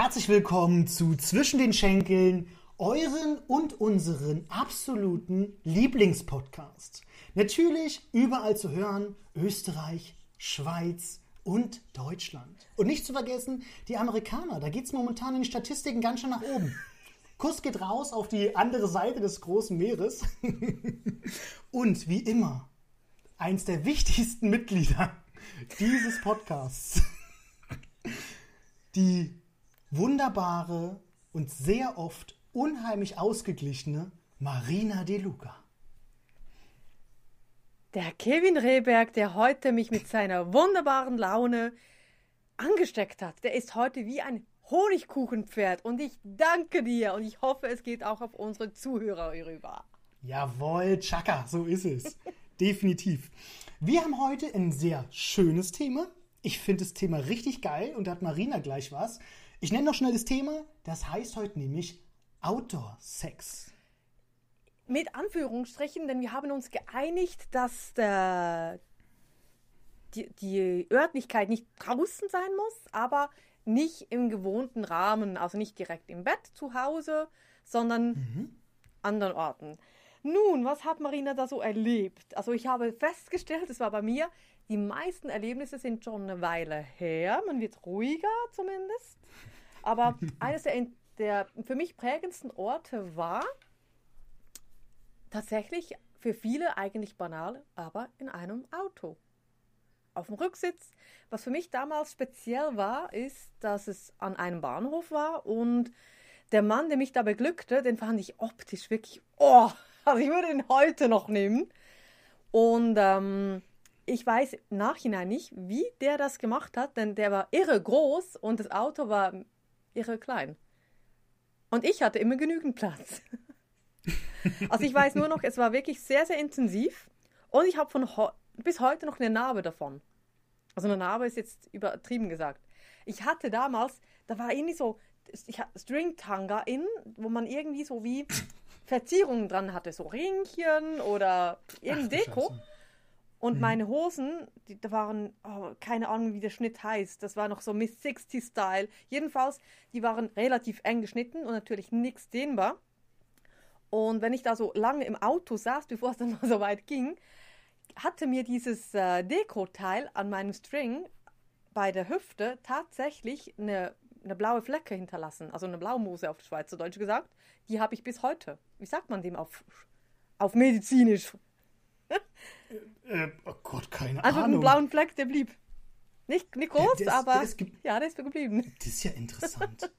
Herzlich willkommen zu Zwischen den Schenkeln, euren und unseren absoluten Lieblingspodcast. Natürlich überall zu hören, Österreich, Schweiz und Deutschland. Und nicht zu vergessen, die Amerikaner, da geht es momentan in den Statistiken ganz schön nach oben. Kuss geht raus auf die andere Seite des großen Meeres. und wie immer, eins der wichtigsten Mitglieder dieses Podcasts, die wunderbare und sehr oft unheimlich ausgeglichene Marina De Luca. Der Kevin Rehberg, der heute mich mit seiner wunderbaren Laune angesteckt hat, der ist heute wie ein Honigkuchenpferd und ich danke dir und ich hoffe, es geht auch auf unsere Zuhörer rüber. Jawohl, Chaka, so ist es. Definitiv. Wir haben heute ein sehr schönes Thema. Ich finde das Thema richtig geil und da hat Marina gleich was. Ich nenne noch schnell das Thema. Das heißt heute nämlich Outdoor-Sex. Mit Anführungsstrichen, denn wir haben uns geeinigt, dass der, die, die Örtlichkeit nicht draußen sein muss, aber nicht im gewohnten Rahmen, also nicht direkt im Bett zu Hause, sondern mhm. anderen Orten. Nun, was hat Marina da so erlebt? Also ich habe festgestellt, es war bei mir, die meisten Erlebnisse sind schon eine Weile her. Man wird ruhiger zumindest. Aber eines der, der für mich prägendsten Orte war tatsächlich für viele eigentlich banal, aber in einem Auto. Auf dem Rücksitz. Was für mich damals speziell war, ist, dass es an einem Bahnhof war und der Mann, der mich da beglückte, den fand ich optisch wirklich, oh, also ich würde ihn heute noch nehmen. Und ähm, ich weiß im Nachhinein nicht, wie der das gemacht hat, denn der war irre groß und das Auto war irre klein. Und ich hatte immer genügend Platz. also ich weiß nur noch, es war wirklich sehr, sehr intensiv und ich habe von bis heute noch eine Narbe davon. Also eine Narbe ist jetzt übertrieben gesagt. Ich hatte damals, da war irgendwie so ich String-Tanga in, wo man irgendwie so wie Verzierungen dran hatte, so Ringchen oder irgendein Deko. Scheiße. Und mhm. meine Hosen, die da waren, oh, keine Ahnung, wie der Schnitt heißt. Das war noch so Miss 60 Style. Jedenfalls, die waren relativ eng geschnitten und natürlich nichts dehnbar. Und wenn ich da so lange im Auto saß, bevor es dann mal so weit ging, hatte mir dieses äh, Deko-Teil an meinem String bei der Hüfte tatsächlich eine, eine blaue Flecke hinterlassen. Also eine Blaumose auf Schweizerdeutsch gesagt. Die habe ich bis heute. Wie sagt man dem auf, auf medizinisch? Äh, äh, oh Gott, keine also Ahnung. Also einen blauen Fleck, der blieb. Nicht, nicht groß, der, der ist, aber der ist ja, der ist geblieben. Das ist ja interessant.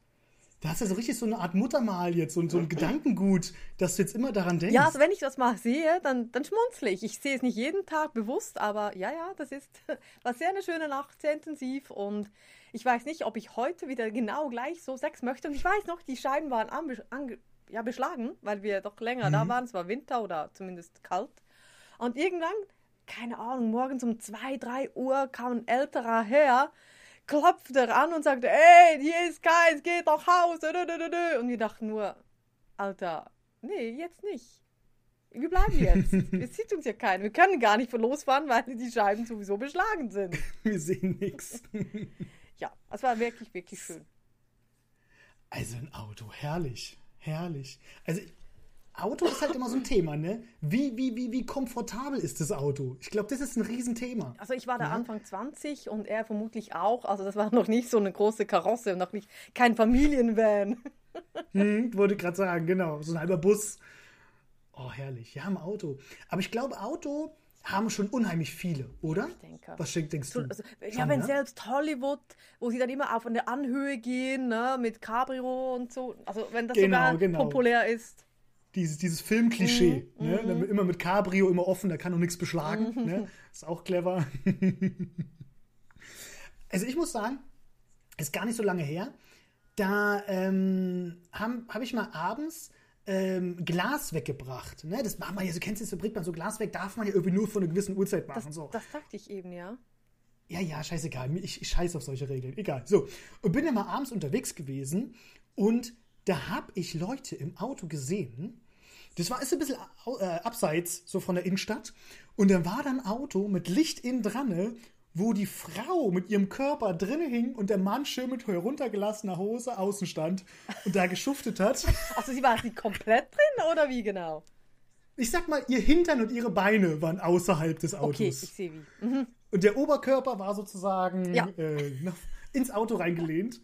Da hast du ja so richtig so eine Art Muttermal jetzt und so ein Gedankengut, dass du jetzt immer daran denkst. Ja, also wenn ich das mal sehe, dann, dann schmunzle ich. Ich sehe es nicht jeden Tag bewusst, aber ja, ja, das ist, war sehr eine schöne Nacht, sehr intensiv und ich weiß nicht, ob ich heute wieder genau gleich so Sex möchte. Und ich weiß noch, die Scheiben waren an, an, ja, beschlagen, weil wir doch länger mhm. da waren. Es war Winter oder zumindest kalt. Und irgendwann, keine Ahnung, morgens um 2, 3 Uhr kam ein älterer Herr, klopfte an und sagte, ey, hier ist keins, geht nach Hause. Und wir dachten nur, Alter, nee, jetzt nicht. Wir bleiben jetzt. Es sieht uns ja keiner. Wir können gar nicht losfahren, weil die Scheiben sowieso beschlagen sind. Wir sehen nichts. Ja, es war wirklich, wirklich schön. Also ein Auto, herrlich, herrlich. Also Auto ist halt immer so ein Thema, ne? Wie, wie, wie, wie komfortabel ist das Auto? Ich glaube, das ist ein Riesenthema. Also ich war da ja? Anfang 20 und er vermutlich auch. Also das war noch nicht so eine große Karosse, noch nicht kein Familienvan. Hm, wollte gerade sagen, genau. So ein halber Bus. Oh, herrlich. Ja, im Auto. Aber ich glaube, Auto haben schon unheimlich viele, oder? Ich denke. Was denkst du? Also, ja, wenn ja? selbst Hollywood, wo sie dann immer auf eine Anhöhe gehen, ne, mit Cabrio und so, also wenn das genau, sogar genau. populär ist dieses, dieses Filmklischee. Mhm, ne? Mhm. Immer mit Cabrio, immer offen, da kann noch nichts beschlagen. Mhm. Ne? Ist auch clever. also ich muss sagen, ist gar nicht so lange her. Da ähm, habe hab ich mal abends ähm, Glas weggebracht. Ne? Das macht man ja, so kennst du das, bringt man so Glas weg, darf man ja irgendwie nur von einer gewissen Uhrzeit machen. Das, so. das dachte ich eben, ja. Ja, ja, scheißegal. Ich, ich scheiße auf solche Regeln. Egal. So. Und bin ja mal abends unterwegs gewesen und da habe ich Leute im Auto gesehen. Das war ist ein bisschen äh, abseits so von der Innenstadt. Und da war dann ein Auto mit Licht innen dran, wo die Frau mit ihrem Körper drinne hing und der Mann schön mit heruntergelassener Hose außen stand und da geschuftet hat. Also sie war sie komplett drin oder wie genau? Ich sag mal, ihr Hintern und ihre Beine waren außerhalb des Autos. Okay, ich sehe wie. Mhm. Und der Oberkörper war sozusagen Ja. äh, ins Auto reingelehnt.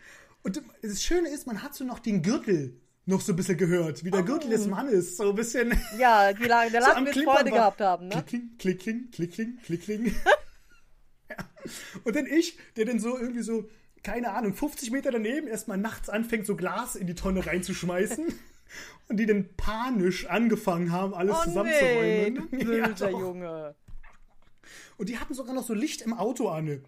Und das Schöne ist, man hat so noch den Gürtel noch so ein bisschen gehört, wie der Gürtel des Mannes, so ein bisschen. Ja, die, La- der so am wird Klimpern Freude gehabt haben, ne? Klickling, klickling, klickling, klickling. ja. Und dann ich, der dann so irgendwie so, keine Ahnung, 50 Meter daneben erstmal nachts anfängt, so Glas in die Tonne reinzuschmeißen. Und die dann panisch angefangen haben, alles Oh nee, zusammenzuräumen. du Ja. Junge. Und die hatten sogar noch so Licht im Auto an.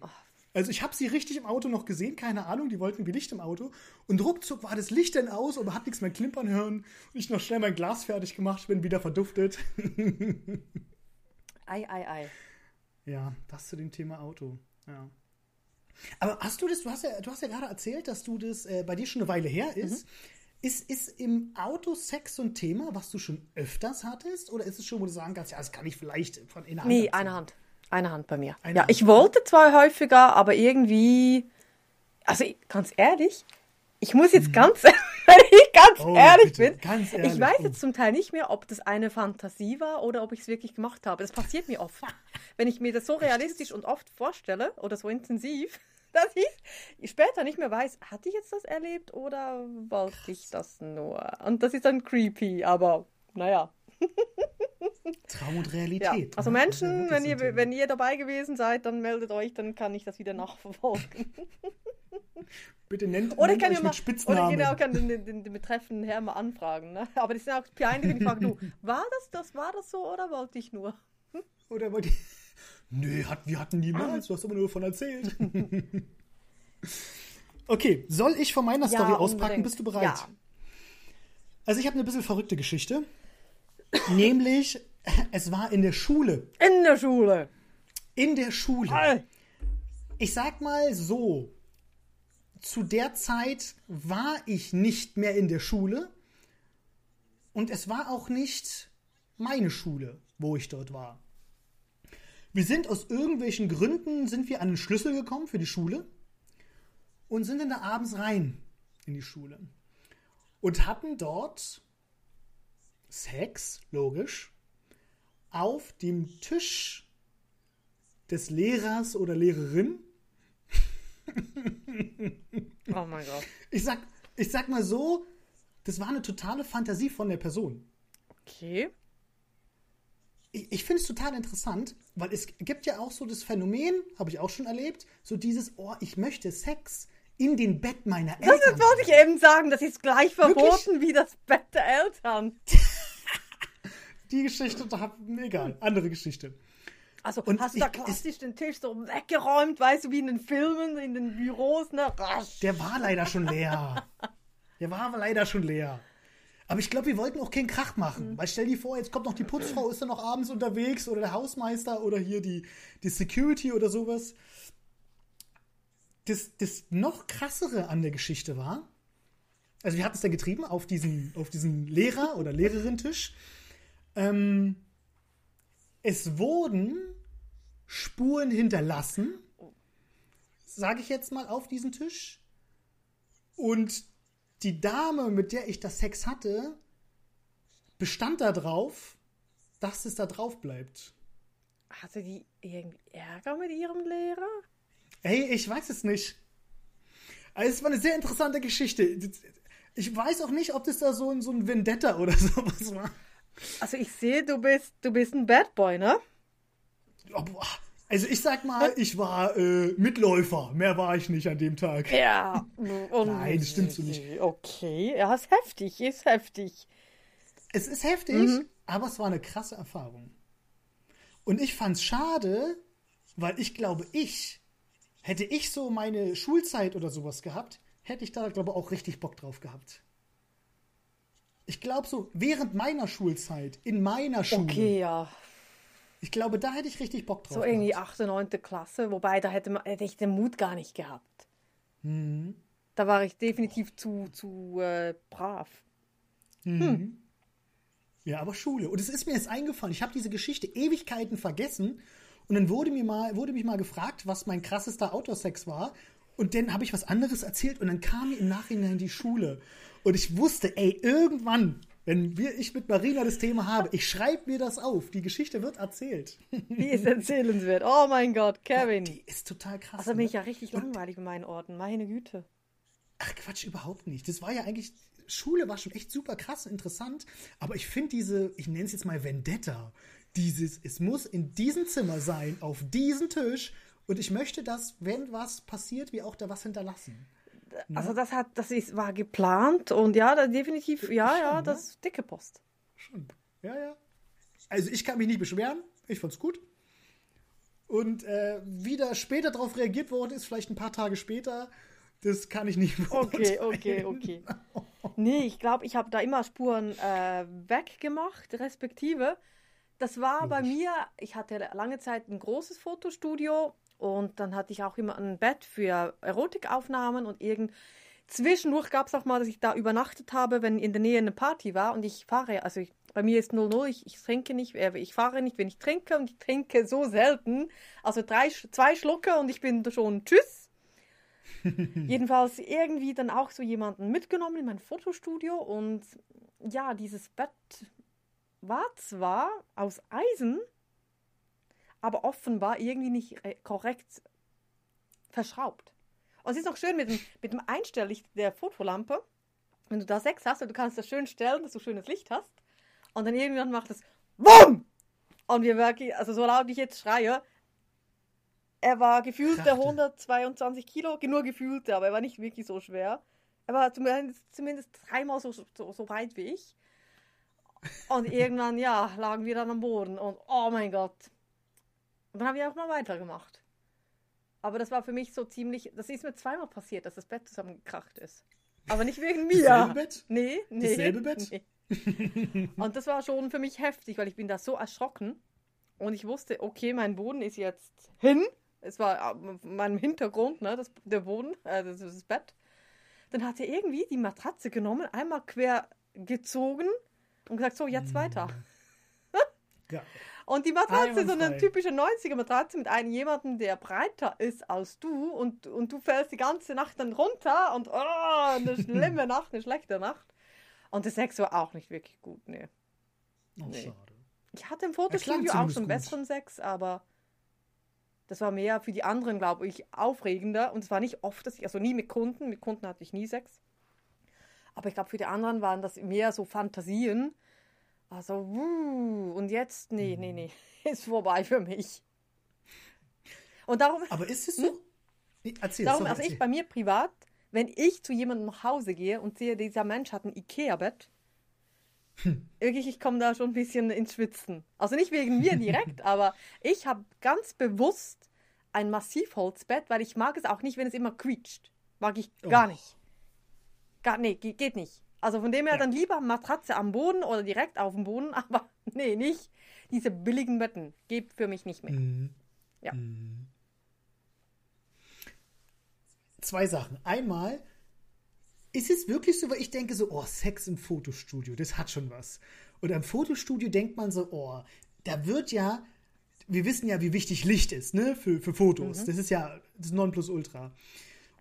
Also ich habe sie richtig im Auto noch gesehen, keine Ahnung, die wollten wie Licht im Auto. Und ruckzuck war das Licht dann aus und man hat nichts mehr klimpern hören. Und ich noch schnell mein Glas fertig gemacht, bin wieder verduftet. Ei, ei, ei. Ja, das zu dem Thema Auto. Ja. Aber hast du das, du hast ja, du hast ja gerade erzählt, dass du das äh, bei dir schon eine Weile her ist. Mhm. Ist, ist im Auto Sex so ein Thema, was du schon öfters hattest? Oder ist es schon, wo du sagen kannst, ja, das kann ich vielleicht von in der Hand Nee, eine Hand. Eine Hand bei mir. Eine ja, Hand. ich wollte zwar häufiger, aber irgendwie. Also ich- ganz ehrlich, ich muss jetzt ganz, wenn ich ganz Oh, ehrlich bitte, bin, ganz ich ehrlich, weiß oh. jetzt zum Teil nicht mehr, ob das eine Fantasie war oder ob ich es wirklich gemacht habe. Das passiert mir oft. Wenn ich mir das so realistisch und oft vorstelle oder so intensiv, dass ich später nicht mehr weiß, hatte ich jetzt das erlebt oder wollte ich das nur? Und das ist dann creepy, aber naja. Traum und Ja, Realität. also ne? Menschen, Das ist wenn ihr, wenn ihr dabei gewesen seid, dann meldet euch, dann kann ich das wieder nachverfolgen. Bitte nennt, Oder nennt kann euch ich mal, mit Spitznamen. oder genau, kann den, den, den betreffenden Herrn mal anfragen. Ne? Aber die sind auch peinlich, wenn ich frage, du, war das, das, war das so oder wollte ich nur? Oder wollt ihr... Nö, hat, wir hatten niemals, du hast immer nur davon erzählt. okay, soll ich von meiner Story auspacken? unbedingt. Bist du bereit? Ja. Also ich habe eine bisschen verrückte Geschichte. Nämlich, es war in der Schule. In der Schule. In der Schule. Ich sag mal so, zu der Zeit war ich nicht mehr in der Schule und es war auch nicht meine Schule, wo ich dort war. Wir sind aus irgendwelchen Gründen sind wir an den Schlüssel gekommen für die Schule und sind dann da abends rein in die Schule und hatten dort Sex, logisch, auf dem Tisch des Lehrers oder Lehrerin. Oh mein Gott. Ich sag, ich sag mal so, das war eine totale Fantasie von der Person. Okay. Ich, ich finde es total interessant, weil es gibt ja auch so das Phänomen, habe ich auch schon erlebt, so dieses, oh, ich möchte Sex in den Bett meiner Das Eltern. ist, wollte ich eben sagen, das ist gleich Wirklich? verboten wie das Bett der Eltern. Die Geschichte, da hab, egal, andere Geschichte. Also Und hast du da ich- klassisch den Tisch so weggeräumt, weißt du, wie in den Filmen, in den Büros, ne? Rasch. Der war leider schon leer. Der war leider schon leer. Aber ich glaube, wir wollten auch keinen Krach machen. Weil stell dir vor, jetzt kommt noch die Putzfrau, ist dann noch abends unterwegs oder der Hausmeister oder hier die, die Security oder sowas. Das, das noch krassere an der Geschichte war, also wir hatten es dann getrieben auf diesen, auf diesen Lehrer- oder Lehrerin-Tisch. Ähm, es wurden Spuren hinterlassen, sage ich jetzt mal, auf diesem Tisch. Und die Dame, mit der ich das Sex hatte, bestand darauf, dass es da drauf bleibt. Hatte die irgendwie Ärger mit ihrem Lehrer? Ey, ich weiß es nicht. Also, es war eine sehr interessante Geschichte. Ich weiß auch nicht, ob das da so ein, so ein Vendetta oder sowas war. Also ich sehe, du bist, du bist ein Bad Boy, ne? Also ich sag mal, ich war äh, Mitläufer. Mehr war ich nicht an dem Tag. Ja. Und Nein, das stimmt so nicht. Okay, ja, ist heftig, ist heftig. Es ist heftig, aber es war eine krasse Erfahrung. Und ich fand's schade, weil ich glaube, ich, hätte ich so meine Schulzeit oder sowas gehabt, hätte ich da, glaube ich, auch richtig Bock drauf gehabt. Ich glaube so, während meiner Schulzeit, in meiner Schule, Okay, ja. ich glaube, da hätte ich richtig Bock drauf So irgendwie gehabt. 8., 9. Klasse, wobei da hätte, man, hätte ich den Mut gar nicht gehabt. Mhm. Da war ich definitiv zu, zu äh, brav. Ja, aber Schule. Und es ist mir jetzt eingefallen, ich habe diese Geschichte Ewigkeiten vergessen Und dann wurde mir mal, wurde mich mal gefragt, was mein krassester Outdoor-Sex war. Und dann habe ich was anderes erzählt und dann kam mir im Nachhinein die Schule. Und ich wusste, ey, irgendwann, wenn wir, ich mit Marina das Thema habe, ich schreibe mir das auf. Die Geschichte wird erzählt. Die ist erzählenswert. Oh mein Gott, Kevin. Die ist total krass. Also bin ich ja richtig und, langweilig in meinen Orten. Meine Güte. Ach Quatsch, überhaupt nicht. Das war ja eigentlich, Schule war schon echt super krass und interessant. Aber ich finde diese, ich nenne es jetzt mal Vendetta, dieses, es muss in diesem Zimmer sein, auf diesem Tisch. Und ich möchte, dass, wenn was passiert, wir auch da was hinterlassen. Ne? Also das hat, das ist, war geplant und ja, da definitiv, ja, schon, ja, das ist dicke Post. Schon. Ja, ja. Also ich kann mich nicht beschweren. Ich fand's gut. Und äh, wie da später darauf reagiert worden ist, vielleicht ein paar Tage später, das kann ich nicht beurteilen. Okay, okay, okay. Nee, ich glaube, ich habe da immer Spuren äh, weggemacht, respektive. Das war Logisch. bei mir, ich hatte lange Zeit ein großes Fotostudio und dann hatte ich auch immer ein Bett für Erotikaufnahmen und irgend. Zwischendurch gab es auch mal, dass ich da übernachtet habe, wenn in der Nähe eine Party war und ich fahre, also ich, bei mir ist 0-0, ich, ich trinke nicht, äh, ich fahre nicht, wenn ich trinke und ich trinke so selten. Also drei, zwei Schlucke und ich bin schon tschüss. Jedenfalls irgendwie dann auch so jemanden mitgenommen in mein Fotostudio und ja, dieses Bett war zwar aus Eisen, aber offenbar irgendwie nicht äh, korrekt verschraubt. Und es ist auch schön mit dem, mit dem Einstelllicht der Fotolampe, wenn du da sechs hast und du kannst das schön stellen, dass du schönes Licht hast. Und dann irgendwann macht es WUM! Und wir wirklich, also so laut ich jetzt schreie, er war gefühlt der 122 Kilo, nur gefühlte, aber er war nicht wirklich so schwer. Er war zumindest, zumindest dreimal so, so, so breit wie ich. Und irgendwann, ja, lagen wir dann am Boden und oh mein Gott, und dann habe ich auch mal weitergemacht. Aber das war für mich so ziemlich, das ist mir zweimal passiert, dass das Bett zusammengekracht ist. Aber nicht wegen mir. Dasselbe Bett? Nee, nee. Dasselbe Bett? Nee. Und das war schon für mich heftig, weil ich bin da so erschrocken. Und ich wusste, okay, mein Boden ist jetzt hin. Es war auf meinem Hintergrund, ne, das, der Boden, äh, das, das Bett. Dann hat er irgendwie die Matratze genommen, einmal quer gezogen und gesagt, so, jetzt weiter. Ja. Und die Matratze ist so eine typische 90er Matratze mit einem jemandem, der breiter ist als du und, und du fällst die ganze Nacht dann runter und oh, eine schlimme Nacht, eine schlechte Nacht. Und das Sex war auch nicht wirklich gut, nee. Oh, nee. schade. Ich hatte im Fotostudio auch schon gut. besseren Sex, aber das war mehr für die anderen, glaube ich, aufregender. Und es war nicht oft, dass ich, also nie mit Kunden, mit Kunden hatte ich nie Sex. Aber ich glaube, für die anderen waren das mehr so Fantasien, also, wuh, und jetzt, nee, nee, nee, ist vorbei für mich. Und darum. Aber ist es so? Hm? Erzähl, darum, sorry, also erzähl. ich bei mir privat, wenn ich zu jemandem nach Hause gehe und sehe, dieser Mensch hat ein Ikea-Bett, hm. wirklich, ich komme da schon ein bisschen ins Schwitzen. Also nicht wegen mir direkt, aber ich habe ganz bewusst ein Massivholzbett, weil ich mag es auch nicht, wenn es immer quietscht. Mag ich gar oh. nicht. Gar, nee, geht nicht. Also von dem her ja. dann lieber Matratze am Boden oder direkt auf dem Boden, aber nee, nicht diese billigen Betten. Geht für mich nicht mehr. Mhm. Ja. Mhm. Zwei Sachen. Einmal, ist es wirklich so, weil ich denke so, oh, Sex im Fotostudio, das hat schon was. Und am Fotostudio denkt man so, oh, da wird ja, wir wissen ja, wie wichtig Licht ist, ne, für, für Fotos. Mhm. Das ist ja das Nonplusultra.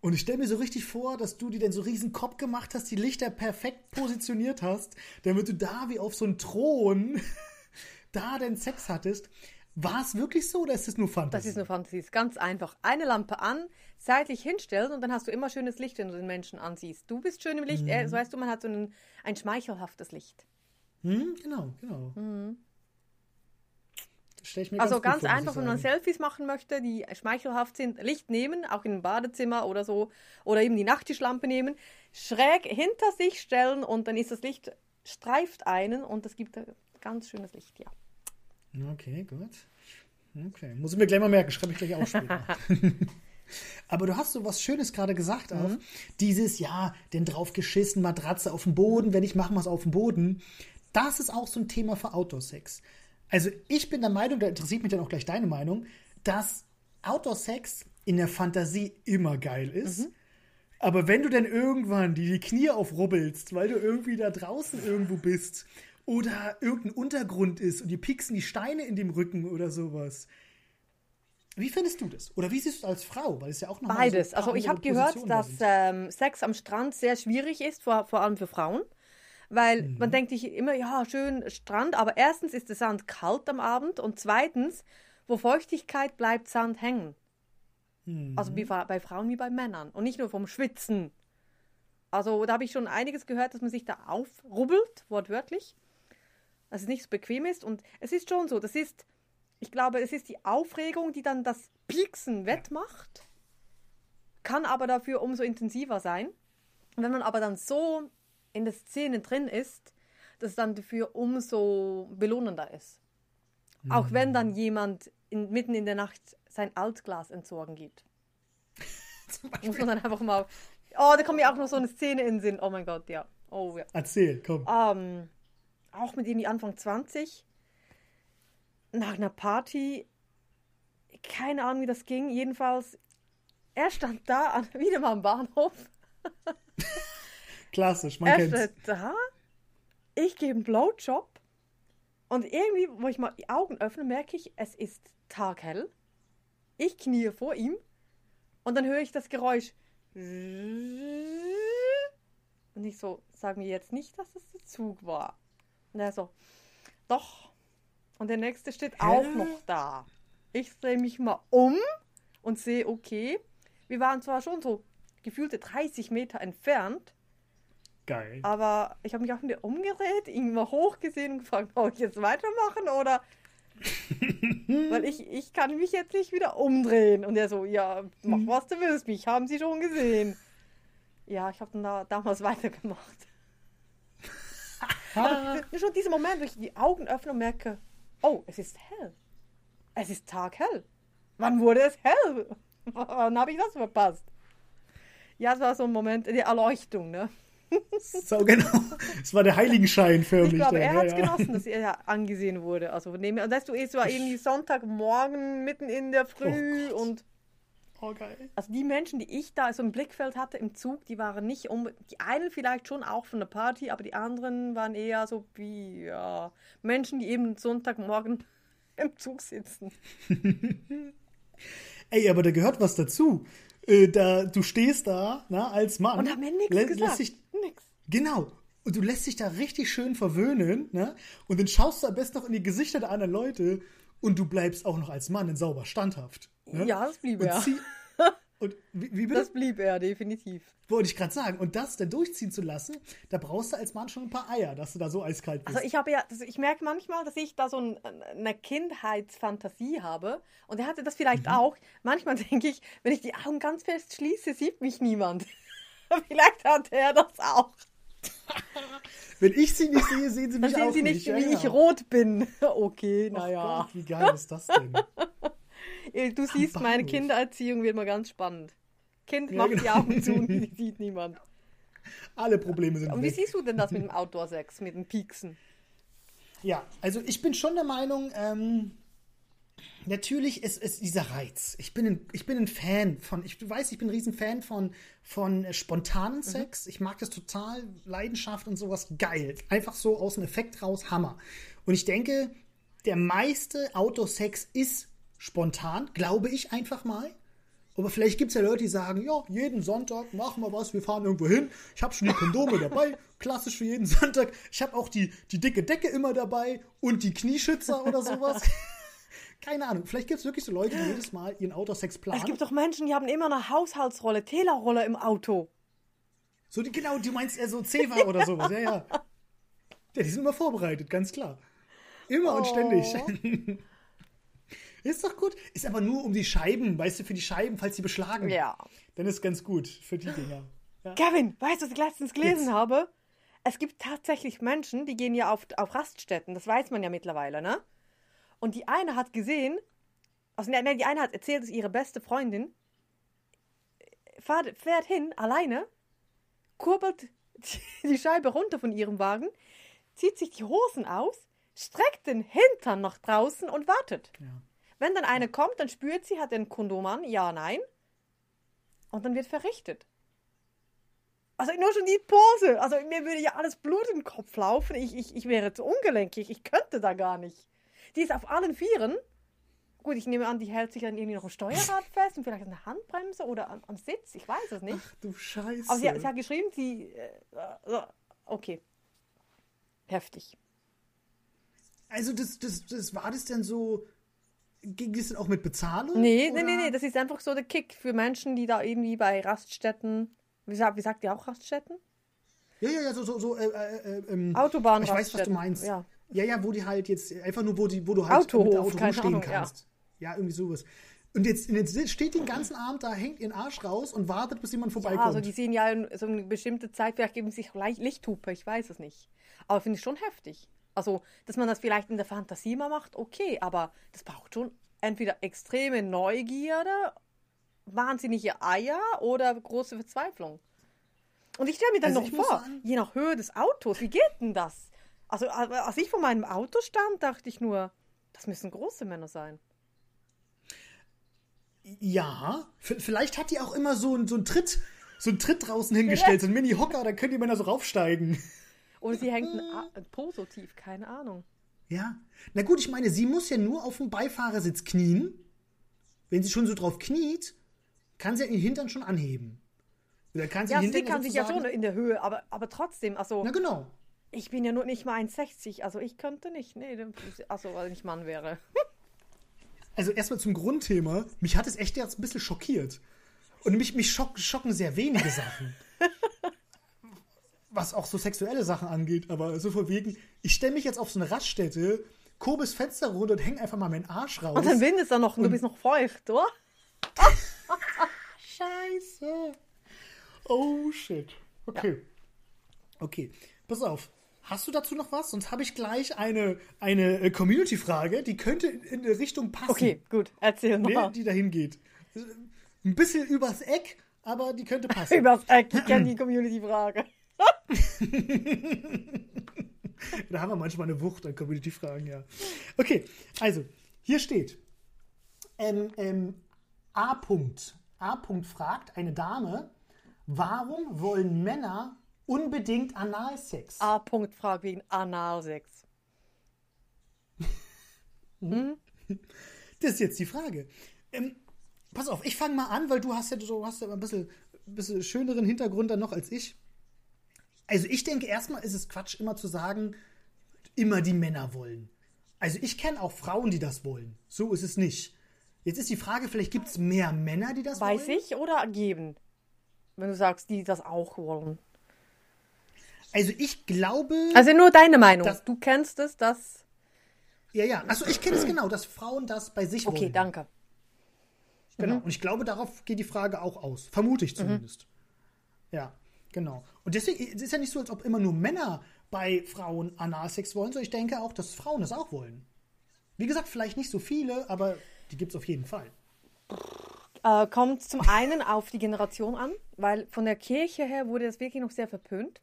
Und ich stelle mir so richtig vor, dass du dir dann so riesen Kopf gemacht hast, die Lichter perfekt positioniert hast, damit du da wie auf so einem Thron da den Sex hattest. War es wirklich so oder ist es nur Fantasie? Das ist nur Fantasie. ist ganz einfach. Eine Lampe an, seitlich hinstellen und dann hast du immer schönes Licht, wenn du den Menschen ansiehst. Du bist schön im Licht. Mhm. Äh, so heißt du, man hat so ein, ein schmeichelhaftes Licht. Mhm, genau, genau. Mhm also ganz, ganz einfach, wenn man Selfies machen möchte, die schmeichelhaft sind, Licht nehmen, auch im Badezimmer oder so, oder eben die Nachttischlampe nehmen, schräg hinter sich stellen und dann ist das Licht streift einen und das gibt ein ganz schönes Licht, ja. Okay, gut. Okay, muss ich mir gleich mal merken, schreibe ich gleich auch später. Aber du hast so was Schönes gerade gesagt auch. Mhm. Dieses, ja, denn drauf geschissen, Matratze auf dem Boden, wenn ich mache was auf dem Boden. Das ist auch so ein Thema für Outdoor-Sex. Also ich bin der Meinung, da interessiert mich dann auch gleich deine Meinung, dass Outdoor-Sex in der Fantasie immer geil ist. Mhm. Aber wenn du dann irgendwann die, die Knie aufrubbelst, weil du irgendwie da draußen irgendwo bist oder irgendein Untergrund ist und die pieksen die Steine in dem Rücken oder sowas, Wie findest du das? Oder wie siehst du es als Frau? Weil es ja auch noch Beides. So also ich habe gehört, dass ähm, Sex am Strand sehr schwierig ist, vor, vor allem für Frauen. Weil mhm. man denkt sich immer, ja, schön Strand, aber erstens ist der Sand kalt am Abend und zweitens, wo Feuchtigkeit bleibt Sand hängen. Mhm. Also wie bei Frauen wie bei Männern und nicht nur vom Schwitzen. Also da habe ich schon einiges gehört, dass man sich da aufrubbelt, wortwörtlich. Dass es nicht so bequem ist. Und es ist schon so, das ist, ich glaube, es ist die Aufregung, die dann das Pieksen wettmacht, kann aber dafür umso intensiver sein. Wenn man aber dann so in der Szene drin ist, dass es dann dafür umso belohnender ist. Mhm. Auch wenn dann jemand in, mitten in der Nacht sein Altglas entsorgen gibt. Muss man dann einfach mal. Oh, da kommt mir auch noch so eine Szene in den Sinn. Oh mein Gott, ja. Oh, ja. Erzähl, komm. Ähm, auch mit irgendwie Anfang 20. Nach einer Party. Keine Ahnung, wie das ging. Jedenfalls, er stand da, an, wieder mal am Bahnhof. Klassisch, man er kennt's. da. Ich gebe einen Blowjob. Und irgendwie, wo ich mal die Augen öffne, merke ich, es ist taghell. Ich kniee vor ihm und dann höre ich das Geräusch. Und ich so, sag mir jetzt nicht, dass das der Zug war. Und er so, doch. Und der nächste steht Hä? auch noch da. Ich drehe mich mal um und sehe, okay, wir waren zwar schon so gefühlte 30 Meter entfernt. Geil. Aber ich habe mich auch wieder umgedreht, ihn mal hochgesehen und gefragt, ob ich jetzt weitermachen oder weil ich, ich kann mich jetzt nicht wieder umdrehen. Und er so, ja, mach mhm. was du willst, mich haben sie schon gesehen. Ja, ich habe dann da, damals weitergemacht. Aber schon dieser Moment, wo ich die Augen öffne und merke, oh, es ist hell. Es ist taghell. Wann wurde es hell? Wann habe ich das verpasst? Ja, es war so ein Moment der Erleuchtung, ne? So genau. Es war der Heiligenschein für mich. Ich glaube, er hat es ja. genossen, dass er angesehen wurde. Also dem her, weißt du, es war irgendwie Sonntagmorgen, mitten in der Früh oh und. Oh, geil. Also die Menschen, die ich da so im Blickfeld hatte im Zug, die waren nicht um. Die einen vielleicht schon auch von der Party, aber die anderen waren eher so wie ja, Menschen, die eben Sonntagmorgen im Zug sitzen. Ey, aber da gehört was dazu. Äh, da, du stehst da na, als Mann. Und haben mir nichts gesagt. Sich, nix. Genau. Und du lässt dich da richtig schön verwöhnen. Ne? Und dann schaust du am besten noch in die Gesichter der anderen Leute und du bleibst auch noch als Mann in sauber standhaft. Ne? Ja, das blieb ja. Und wie, wie Das blieb er, definitiv. Wollte ich gerade sagen. Und das dann durchziehen zu lassen, da brauchst du als Mann schon ein paar Eier, dass du da so eiskalt bist. Also ich habe ja, ich merke manchmal, dass ich da so ein, eine Kindheitsfantasie habe. Und er hatte das vielleicht mhm. auch. Manchmal denke ich, wenn ich die Augen ganz fest schließe, sieht mich niemand. vielleicht hat er das auch. Wenn ich sie nicht sehe, sehen sie mich Dann sehen sie nicht, wie ja. ich rot bin. Okay, naja. Wie geil ist das denn? Du siehst, meine Kindererziehung wird mal ganz spannend. Kind ja, macht genau. die Augen zu und die sieht niemand. Alle Probleme sind Und wie weg. siehst du denn das mit dem Outdoor-Sex, mit dem Pieksen? Ja, also ich bin schon der Meinung, ähm, natürlich ist es dieser Reiz. Ich bin, ein, ich bin ein Fan von, ich, du weißt, ich bin ein Riesenfan von, von spontanen mhm. Sex. Mhm. Ich mag das total, Leidenschaft und sowas geil. Einfach so aus dem Effekt raus, Hammer. Und ich denke, der meiste Outdoor-Sex ist spontan, glaube ich einfach mal. Aber vielleicht gibt es ja Leute, die sagen, ja, jeden Sonntag machen wir was, wir fahren irgendwo hin. Ich habe schon die Kondome dabei, klassisch für jeden Sonntag. Ich habe auch die, die dicke Decke immer dabei und die Knieschützer oder sowas. Keine Ahnung, vielleicht gibt es wirklich so Leute, die jedes Mal ihren Autosex planen. Es gibt doch Menschen, die haben immer eine Haushaltsrolle, Tälerrolle im Auto. So, die, genau, du meinst eher so Zewa oder sowas, ja, ja. Ja, die sind immer vorbereitet, ganz klar. Immer oh. und ständig. Ist doch gut. Ist aber nur um die Scheiben, weißt du, für die Scheiben, falls sie beschlagen. Ja. Dann ist ganz gut für die Dinger. Ja. Kevin, weißt du, was ich letztens gelesen Jetzt. habe? Es gibt tatsächlich Menschen, die gehen ja auf, auf Raststätten. Das weiß man ja mittlerweile, ne? Und die eine hat gesehen, also ne, die eine hat erzählt, dass ihre beste Freundin fährt, fährt hin, alleine, kurbelt die Scheibe runter von ihrem Wagen, zieht sich die Hosen aus, streckt den Hintern nach draußen und wartet. Ja. Wenn dann eine kommt, dann spürt sie, hat den Kondom an, ja, nein. Und dann wird verrichtet. Also nur schon die Pose. Also mir würde ja alles Blut im Kopf laufen. Ich, ich, ich wäre zu ungelenkig. Ich könnte da gar nicht. Die ist auf allen Vieren. Gut, ich nehme an, die hält sich dann irgendwie noch am Steuerrad fest und vielleicht an der Handbremse oder am, am Sitz. Ich weiß es nicht. Ach du Scheiße. Aber sie, hat- sie hat geschrieben, sie. Äh, äh, okay. Heftig. also das, das, das war das denn so. Ging es denn auch mit Bezahlung? Nee, nee, oder? nee, nee, das ist einfach so der Kick für Menschen, die da irgendwie bei Raststätten. Wie sagt, wie sagt ihr auch Raststätten? Ja, ja, ja, so, so, so äh, äh, äh, ähm, Autobahn. Ich weiß, was du meinst. Ja. Ja, ja, wo die halt jetzt einfach nur, wo, die, wo du halt Autohof, mit dem Auto keine rumstehen Ahnung, ja. kannst. Ja. irgendwie sowas. Und jetzt, und jetzt steht den ganzen Abend da, hängt ihren Arsch raus und wartet, bis jemand vorbeikommt. Also die sehen ja in so eine bestimmte Zeit, vielleicht geben sie sich Lichthupe, ich weiß es nicht. Aber finde ich schon heftig. Also, dass man das vielleicht in der Fantasie mal macht, okay, aber das braucht schon entweder extreme Neugierde, wahnsinnige Eier oder große Verzweiflung. Und ich stelle mir dann Also noch vor, sagen- je nach Höhe des Autos, wie geht denn das? Also, als ich vor meinem Auto stand, dachte ich nur, das müssen große Männer sein. ja, vielleicht hat die auch immer so, einen- so einen Tritt, so einen Tritt draußen hingestellt, so einen Mini-Hocker, da können die Männer so raufsteigen. Oder sie hängt ein, A- ein Po so tief, keine Ahnung. Ja. Na gut, ich meine, sie muss ja nur auf dem Beifahrersitz knien. Wenn sie schon so drauf kniet, kann sie ja ihren Hintern schon anheben. Oder kann sie Ja, den sie kann sich ja schon in der Höhe, aber, aber trotzdem, also Na genau. Ich bin ja nur nicht mal 1,60, also ich könnte nicht, nee, also weil ich Mann wäre. Also erstmal zum Grundthema. Mich hat es echt jetzt ein bisschen schockiert. Und mich, mich schock, schocken sehr wenige Sachen. Was auch so sexuelle Sachen angeht. Aber so von wegen, ich stelle mich jetzt auf so eine Raststätte, kurbel das Fenster runter und hänge einfach mal meinen Arsch raus. Und dann windet es dann noch und du bist noch feucht, oder? Scheiße. Oh shit. Okay. Okay. Pass auf. Hast du dazu noch was? Sonst habe ich gleich eine, eine äh, Community-Frage, die könnte in eine Richtung passen. Okay, gut, erzähl Nee, mal. die dahin geht. Ein bisschen übers Eck, aber die könnte passen. Übers Eck, ich kenne die Community-Frage. da haben wir manchmal eine Wucht an Community-Fragen, ja. Okay, also, hier steht. Ähm, ähm, A. -Punkt. A. -Punkt fragt eine Dame, warum wollen Männer unbedingt Analsex? A. Punkt Frage wegen Analsex. Das ist jetzt die Frage. Ähm, pass auf, ich fange mal an, weil du hast ja, du hast ja ein bisschen, bisschen schöneren Hintergrund dann noch als ich. Also ich denke, erstmal ist es Quatsch, immer zu sagen, immer die Männer wollen. Also ich kenne auch Frauen, die das wollen. So ist es nicht. Jetzt ist die Frage, vielleicht gibt es mehr Männer, die das Weiß wollen? ich oder geben? Wenn du sagst, die das auch wollen. Also ich glaube, Also nur deine Meinung. Das- du kennst es, das. ja, ja, also ich kenne es genau, dass Frauen das bei sich Okay, wollen. danke. Genau. Und ich glaube, darauf geht die Frage auch aus. Vermute ich zumindest. Ja, genau. Und deswegen es ist ja nicht so, als ob immer nur Männer bei Frauen Analsex wollen, sondern ich denke auch, dass Frauen das auch wollen. Wie gesagt, vielleicht nicht so viele, aber die gibt es auf jeden Fall. Äh, kommt zum einen auf die Generation an, weil von der Kirche her wurde das wirklich noch sehr verpönt.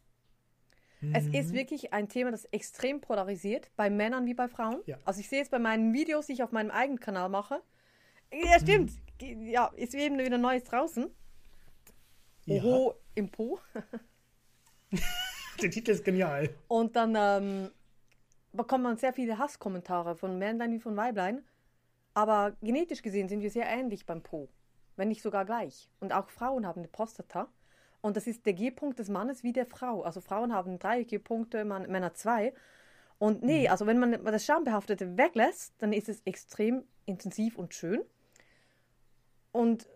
Es ist Mhm. wirklich ein Thema, das extrem polarisiert, bei Männern wie bei Frauen. Ja. Also ich sehe es bei meinen Videos, die ich auf meinem eigenen Kanal mache. Ja, stimmt. Mhm. Ja, ist eben wieder Neues draußen. Ja. Oho, im Po. Der Titel ist genial. Und dann ähm, bekommt man sehr viele Hasskommentare von Männlein wie von Weiblein. Aber genetisch gesehen sind wir sehr ähnlich beim Po. Wenn nicht sogar gleich. Und auch Frauen haben eine Prostata. Und das ist der G-Punkt des Mannes wie der Frau. Also Frauen haben drei G-Punkte, Männer zwei. Und nee, also wenn man das Schambehaftete weglässt, dann ist es extrem intensiv und schön. Und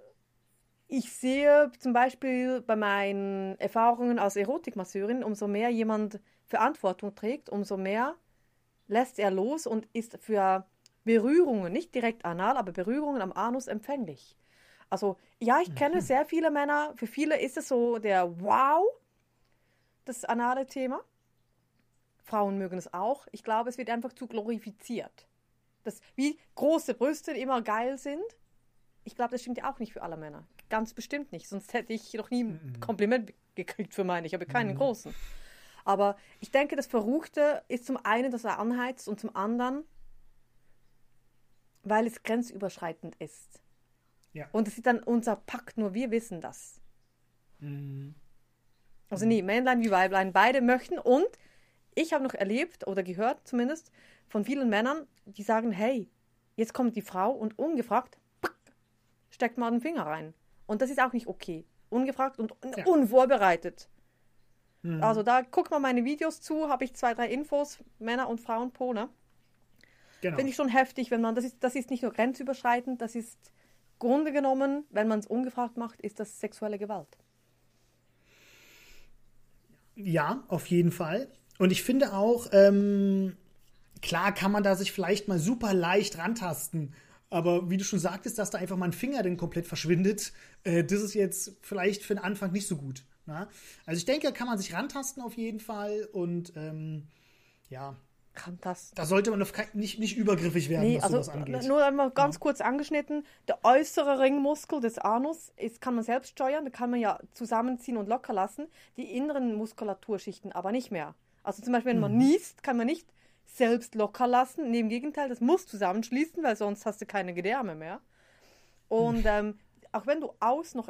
ich sehe zum Beispiel bei meinen Erfahrungen als Erotikmasseurin, umso mehr jemand Verantwortung trägt, umso mehr lässt er los und ist für Berührungen, nicht direkt anal, aber Berührungen am Anus empfänglich. Also ja, ich kenne sehr viele Männer, für viele ist es so der Wow, das anale Thema. Frauen mögen es auch. Ich glaube, es wird einfach zu glorifiziert. Das, wie große Brüste immer geil sind. Ich glaube, das stimmt ja auch nicht für alle Männer. Ganz bestimmt nicht. Sonst hätte ich noch nie ein Kompliment gekriegt für meine. Ich habe keinen großen. Aber ich denke, das Verruchte ist zum einen, dass er anheizt und zum anderen, weil es grenzüberschreitend ist. Ja. Und es ist dann unser Pakt, nur wir wissen das. Mhm. Also nee, Männlein wie Weiblein, beide möchten. Und ich habe noch erlebt oder gehört zumindest von vielen Männern, die sagen, hey, jetzt kommt die Frau und ungefragt steckt mal den Finger rein. Und das ist auch nicht okay. Ungefragt und ja. unvorbereitet. Mhm. Also da guckt mal meine Videos zu, habe ich zwei, drei Infos, Männer- und Frauenpo, ne? Genau. Finde ich schon heftig, wenn man, das ist, das ist nicht nur grenzüberschreitend, das ist Grunde genommen, wenn man es ungefragt macht, ist das sexuelle Gewalt. Ja, auf jeden Fall. Und ich finde auch, ähm, klar kann man da sich vielleicht mal super leicht rantasten. Aber wie du schon sagtest, dass da einfach mal ein Finger dann komplett verschwindet, äh, das ist jetzt vielleicht für den Anfang nicht so gut. Na? Ne? Also ich denke, kann man sich rantasten auf jeden Fall und ähm, ja, Rantasten. Da sollte man nicht, nicht übergriffig werden, nee, was also, angeht. Nur einmal ganz ja. kurz angeschnitten. Der äußere Ringmuskel des Anus ist, kann man selbst steuern, da kann man ja zusammenziehen und locker lassen. Die inneren Muskulaturschichten aber nicht mehr. Also zum Beispiel, wenn man mhm. niest, kann man nicht selbst locker lassen. Nee, Im Gegenteil, das muss zusammenschließen, weil sonst hast du keine Gedärme mehr. Und mhm. ähm, auch wenn du aus noch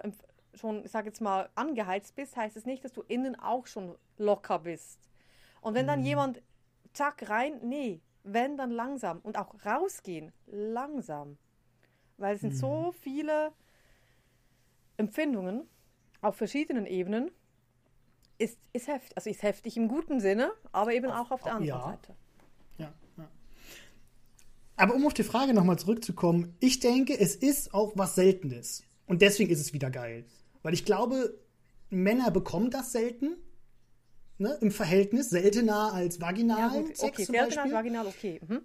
schon, ich sage jetzt mal, angeheizt bist, heißt es das nicht, dass du innen auch schon locker bist. Und wenn dann mhm. jemand zack, rein. Nee, wenn, dann langsam. Und auch rausgehen, langsam. Weil es sind mhm. so viele Empfindungen auf verschiedenen Ebenen. Ist, ist heftig. Also ist heftig im guten Sinne, aber eben auch auf der anderen ja. Seite. Ja, ja. Aber um auf die Frage nochmal zurückzukommen, ich denke, es ist auch was Seltenes. Und deswegen ist es wieder geil. Weil ich glaube, Männer bekommen das selten ne, im Verhältnis seltener als vaginal. Ja, Sex okay, seltener als vaginal, okay. Mhm.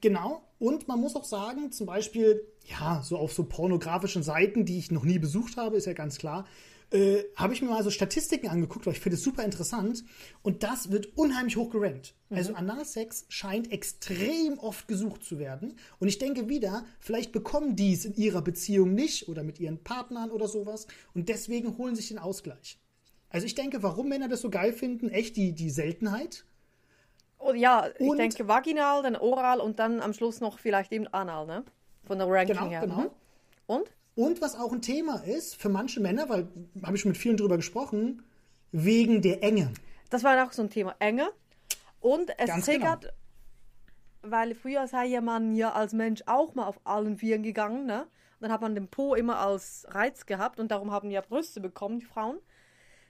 Genau. Und man muss auch sagen, zum Beispiel, ja, so auf so pornografischen Seiten, die ich noch nie besucht habe, ist ja ganz klar, äh, habe ich mir mal so Statistiken angeguckt, weil ich finde es super interessant. Und das wird unheimlich hoch gerankt. Mhm. Also Analsex scheint extrem oft gesucht zu werden. Und ich denke wieder, vielleicht bekommen die es in ihrer Beziehung nicht oder mit ihren Partnern oder sowas. Und deswegen holen sich den Ausgleich. Also ich denke, warum Männer das so geil finden, echt die, die Seltenheit. Oh, ja, ich und, denke vaginal, dann oral und dann am Schluss noch vielleicht eben anal, ne? Von der Ranking genau, her. Genau. Mhm. Und? Und was auch ein Thema ist für manche Männer, weil habe ich schon mit vielen drüber gesprochen, wegen der Enge. Das war auch so ein Thema, Enge. Und es Ganz triggert, genau. weil früher sei ja man ja als Mensch auch mal auf allen Vieren gegangen, ne? dann hat man den Po immer als Reiz gehabt und darum haben ja Brüste bekommen, die Frauen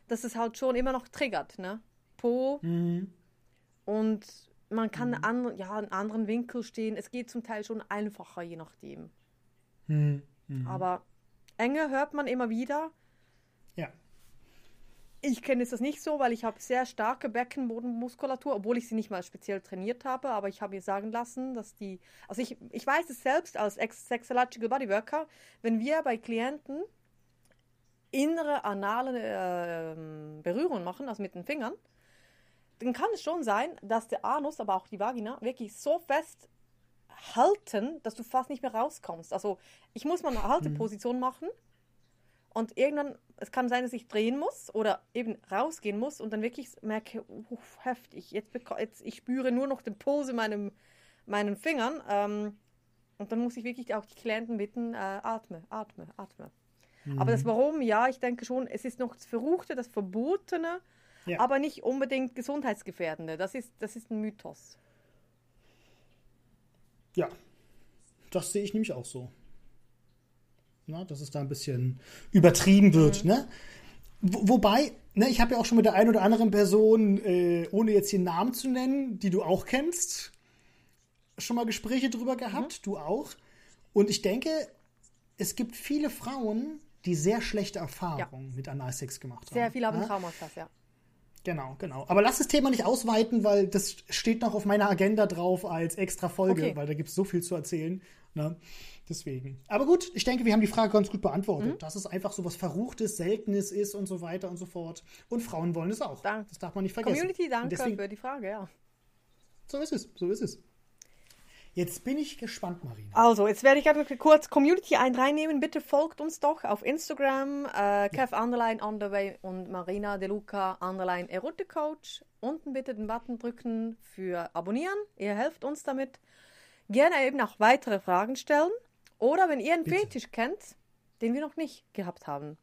dass es halt schon immer noch triggert, ne? Po. Mhm. Und man kann mhm. an, ja, einen anderen Winkel stehen. Es geht zum Teil schon einfacher, je nachdem. Mhm. mhm. Aber Enge hört man immer wieder. Ja. Ich kenne es das nicht so, weil ich habe sehr starke Beckenbodenmuskulatur, obwohl ich sie nicht mal speziell trainiert habe, aber ich habe mir sagen lassen, dass die, also ich, ich weiß es selbst als Sexological Bodyworker, wenn wir bei Klienten innere anale äh, Berührung machen, also mit den Fingern, dann kann es schon sein, dass der Anus, aber auch die Vagina wirklich so fest halten, dass du fast nicht mehr rauskommst. Also ich muss mal eine Halteposition mhm. machen und irgendwann, es kann sein, dass ich drehen muss oder eben rausgehen muss und dann wirklich merke, uff, heftig, jetzt, jetzt ich spüre nur noch den Puls in meinem, meinen Fingern ähm, und dann muss ich wirklich auch die Klienten bitten, äh, atme, atme, atme. Mhm. Aber das Warum, ja, ich denke schon, es ist noch das Verruchte, das Verbotene, ja. aber nicht unbedingt gesundheitsgefährdende. Das ist, das ist ein Mythos. Ja, das sehe ich nämlich auch so. Na, dass es da ein bisschen übertrieben wird. Mhm. Ne? wobei, ne, ich habe ja auch schon mit der einen oder anderen Person, äh, ohne jetzt den Namen zu nennen, die du auch kennst, schon mal Gespräche drüber gehabt, mhm. du auch. Und ich denke, es gibt viele Frauen, die sehr schlechte Erfahrungen ja. mit Analsex gemacht haben. Sehr viele haben ja? Traumata, ja. Genau, genau. Aber lass das Thema nicht ausweiten, weil das steht noch auf meiner Agenda drauf als extra Folge, okay. weil da gibt es so viel zu erzählen. Ne? Deswegen. Aber gut, ich denke, wir haben die Frage ganz gut beantwortet. Mhm. Dass es einfach so was Verruchtes, Seltenes ist und so weiter und so fort. Und Frauen wollen es auch. Dank. Das darf man nicht vergessen. Community, danke deswegen, für die Frage, ja. So ist es, so ist es. Jetzt bin ich gespannt, Marina. Also, jetzt werde ich gerade kurz Community ein reinnehmen. Bitte folgt uns doch auf Instagram, äh, Kev. Underline Underway und Marina De Luca Underline Erotikcoach. Unten bitte den Button drücken für Abonnieren. Ihr helft uns damit. Gerne eben auch weitere Fragen stellen. Oder wenn ihr einen bitte. Fetisch kennt, den wir noch nicht gehabt haben.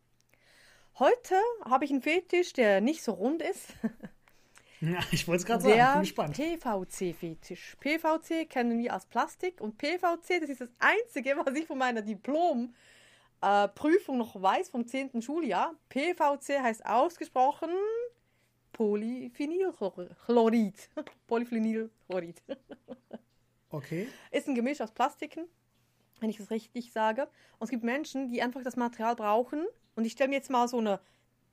Heute habe ich einen Fetisch, der nicht so rund ist. Ja, ich wollte es gerade sagen, bin Der gespannt. PVC-Fetisch. PVC kennen wir als Plastik und PVC, das ist das Einzige, was ich von meiner Diplom-Prüfung noch weiß vom 10. Schuljahr. PVC heißt ausgesprochen Polyphenylchlorid. Polyphenylchlorid. Okay. Ist ein Gemisch aus Plastiken, wenn ich das richtig sage. Und es gibt Menschen, die einfach das Material brauchen. Und ich stelle mir jetzt mal so eine,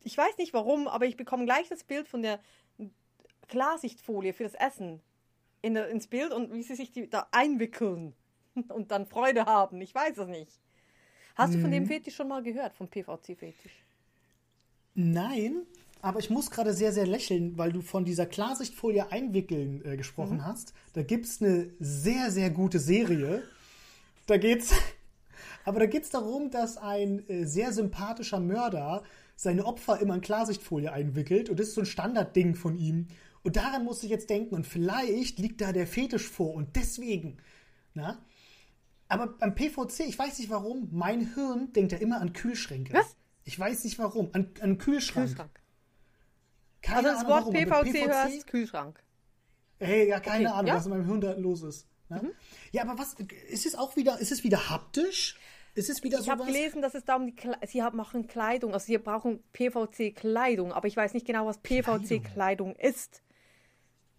ich weiß nicht warum, aber ich bekomme gleich das Bild von der Klarsichtfolie für das Essen in ins Bild und wie sie sich die da einwickeln und dann Freude haben. Ich weiß es nicht. Hast du von dem Fetisch schon mal gehört, vom PVC-Fetisch? Nein, aber ich muss gerade sehr, sehr lächeln, weil du von dieser Klarsichtfolie einwickeln äh, gesprochen Mhm. hast. Da gibt es eine sehr, sehr gute Serie. Da geht's. Aber da geht es darum, dass ein äh, sehr sympathischer Mörder seine Opfer immer in Klarsichtfolie einwickelt. Und das ist so ein Standardding von ihm. Und daran musste ich jetzt denken. Und vielleicht liegt da der Fetisch vor. Und deswegen. Na? Aber beim PVC, ich weiß nicht warum, mein Hirn denkt ja immer an Kühlschränke. Was? Ich weiß nicht warum. An, an Kühlschrank. Kühlschrank. Keine Also das Ahnung, Wort warum, aber PVC hörst, Kühlschrank. Hey, ja, keine Okay, Ahnung, ja. was in meinem Hirn da los ist. Ne? Ja, aber was, ist es auch wieder, ist es wieder haptisch? Ist es wieder Ich habe gelesen, dass es da um die Kle sie machen Kleidung, also sie brauchen PVC-Kleidung, aber ich weiß nicht genau, was PVC-Kleidung ist.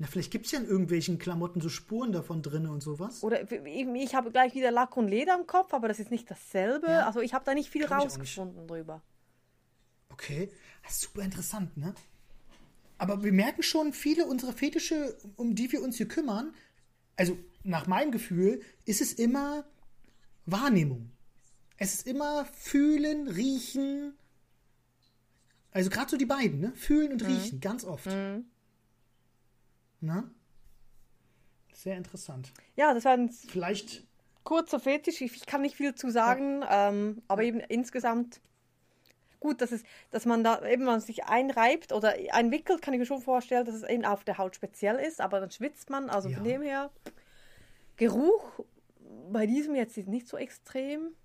Na, vielleicht gibt es ja in irgendwelchen Klamotten so Spuren davon drin und sowas. Oder ich, ich habe gleich wieder Lack und Leder im Kopf, aber das ist nicht dasselbe. Ja. Also ich habe da nicht viel ich auch nicht. rausgefunden drüber. Okay, super interessant, ne? Aber wir merken schon, viele unserer Fetische, um die wir uns hier kümmern, also nach meinem Gefühl, ist es immer Wahrnehmung. Es ist immer fühlen, riechen. Also gerade so die beiden, ne? Fühlen und riechen, ganz oft. Na? Sehr interessant. Ja, das war ein Vielleicht, kurzer Fetisch. Ich, kann nicht viel zu sagen, ähm, aber eben insgesamt gut, dass, es, dass man da eben man sich einreibt oder einwickelt, kann ich mir schon vorstellen, dass es eben auf der Haut speziell ist, aber dann schwitzt man. Also von Ja. dem her, Geruch bei diesem jetzt ist nicht so extrem.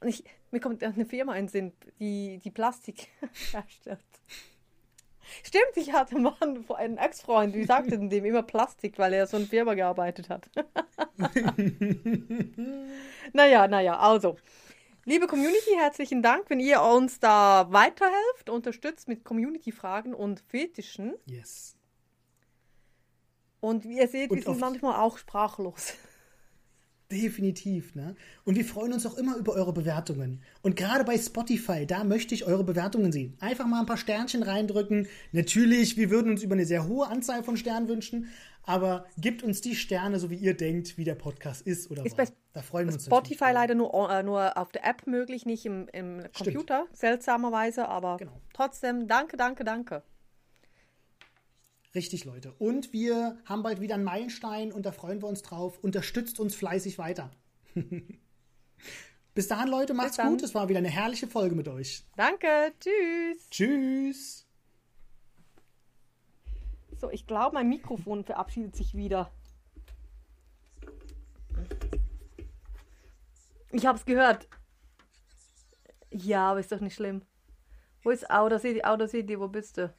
Und ich, mir kommt eine Firma in den Sinn, die, die Plastik herstellt. Stimmt, ich hatte mal einen, Ex-Freund, wie sagte denn dem immer Plastik, weil er so in Firma gearbeitet hat. naja, naja, also. Liebe Community, herzlichen Dank, wenn ihr uns da weiterhelft, unterstützt mit Community-Fragen und Fetischen. yes. Und wie ihr seht, wir Und sind auf- manchmal auch sprachlos. Definitiv, ne? Und wir freuen uns auch immer über eure Bewertungen. Und gerade bei Spotify, da möchte ich eure Bewertungen sehen. Einfach mal ein paar Sternchen reindrücken. Natürlich, wir würden uns über eine sehr hohe Anzahl von Sternen wünschen, aber gebt uns die Sterne, so wie ihr denkt, wie der Podcast ist oder Ist war. Da freuen wir uns Spotify leider nur, äh, nur auf der App möglich, nicht im, im Computer, seltsamerweise, aber Genau. trotzdem, danke, danke, danke. Richtig, Leute. Und wir haben bald wieder einen Meilenstein und da freuen wir uns drauf. Unterstützt uns fleißig weiter. Bis dahin, Leute, macht's gut. Es war wieder eine herrliche Folge mit euch. Danke, tschüss. Tschüss. So, ich glaube, mein Mikrofon verabschiedet sich wieder. Ich hab's gehört. Ja, aber ist doch nicht schlimm. Wo ist Audacity? Audacity, wo bist du?